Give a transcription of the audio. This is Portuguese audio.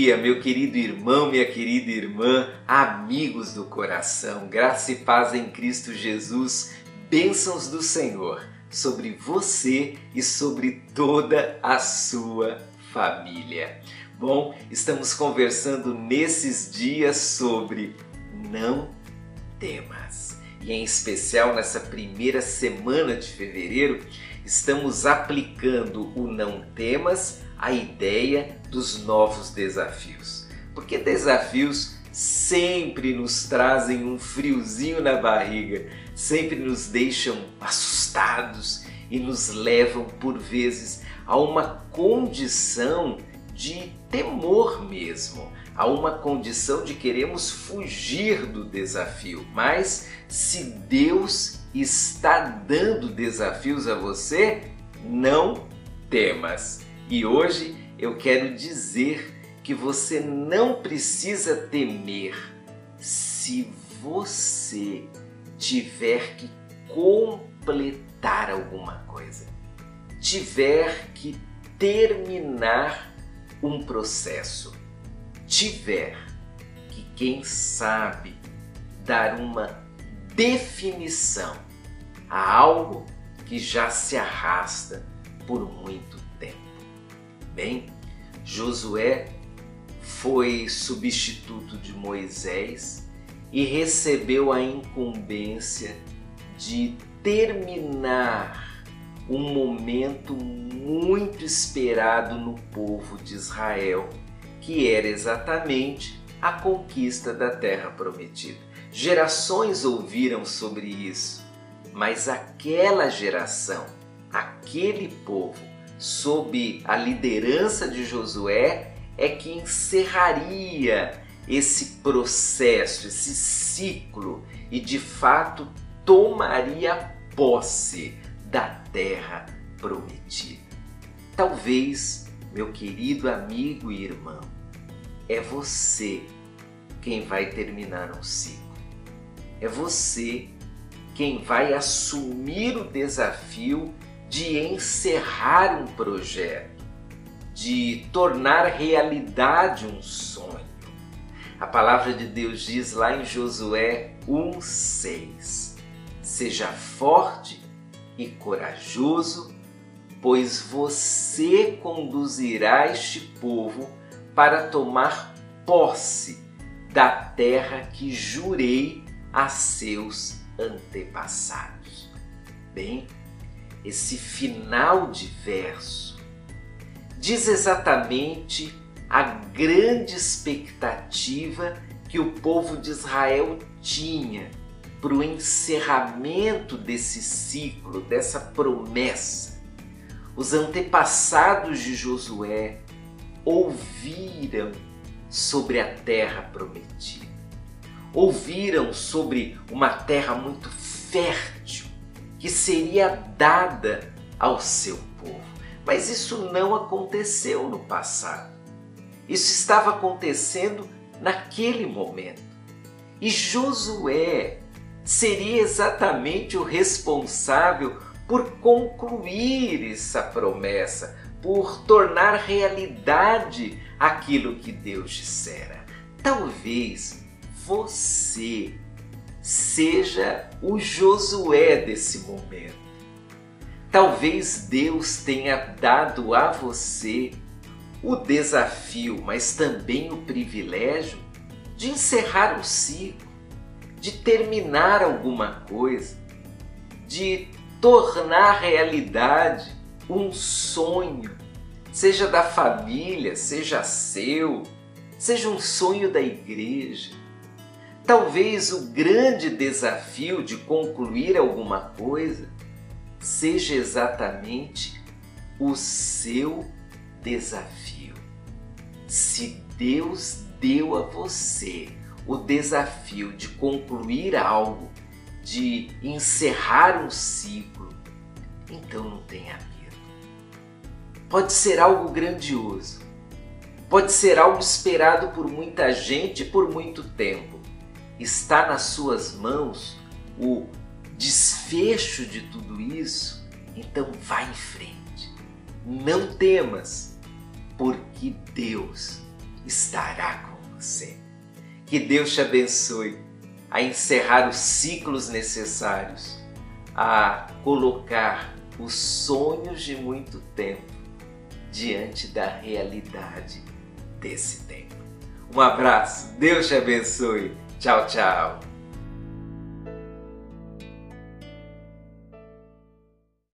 dia, meu querido irmão, minha querida irmã, amigos do coração, graça e paz em Cristo Jesus, bênçãos do Senhor sobre você e sobre toda a sua família. Bom, estamos conversando nesses dias sobre não temas. E em especial nessa primeira semana de fevereiro, estamos aplicando o não temas à ideia dos novos desafios. Porque desafios sempre nos trazem um friozinho na barriga, sempre nos deixam assustados e nos levam por vezes a uma condição de temor mesmo, a uma condição de queremos fugir do desafio. Mas se Deus está dando desafios a você, não temas. E hoje eu quero dizer que você não precisa temer se você tiver que completar alguma coisa, tiver que terminar um processo, tiver que, quem sabe, dar uma definição a algo que já se arrasta por muito. Bem, Josué foi substituto de Moisés e recebeu a incumbência de terminar um momento muito esperado no povo de Israel, que era exatamente a conquista da terra prometida. Gerações ouviram sobre isso, mas aquela geração, aquele povo, sob a liderança de Josué, é que encerraria esse processo, esse ciclo e de fato tomaria posse da terra prometida. Talvez, meu querido amigo e irmão, é você quem vai terminar um ciclo. É você quem vai assumir o desafio de encerrar um projeto, de tornar realidade um sonho. A palavra de Deus diz lá em Josué 1,6: Seja forte e corajoso, pois você conduzirá este povo para tomar posse da terra que jurei a seus antepassados. Bem, esse final de verso diz exatamente a grande expectativa que o povo de Israel tinha para o encerramento desse ciclo, dessa promessa. Os antepassados de Josué ouviram sobre a terra prometida ouviram sobre uma terra muito fértil que seria dada ao seu povo. Mas isso não aconteceu no passado. Isso estava acontecendo naquele momento. E Josué seria exatamente o responsável por concluir essa promessa, por tornar realidade aquilo que Deus dissera. Talvez você seja o Josué desse momento. Talvez Deus tenha dado a você o desafio, mas também o privilégio de encerrar um ciclo, de terminar alguma coisa, de tornar realidade um sonho, seja da família, seja seu, seja um sonho da igreja. Talvez o grande desafio de concluir alguma coisa seja exatamente o seu desafio. Se Deus deu a você o desafio de concluir algo, de encerrar um ciclo, então não tenha medo. Pode ser algo grandioso, pode ser algo esperado por muita gente por muito tempo está nas suas mãos o desfecho de tudo isso, então vá em frente. Não temas, porque Deus estará com você. Que Deus te abençoe a encerrar os ciclos necessários, a colocar os sonhos de muito tempo diante da realidade desse tempo. Um abraço, Deus te abençoe. Tchau, tchau.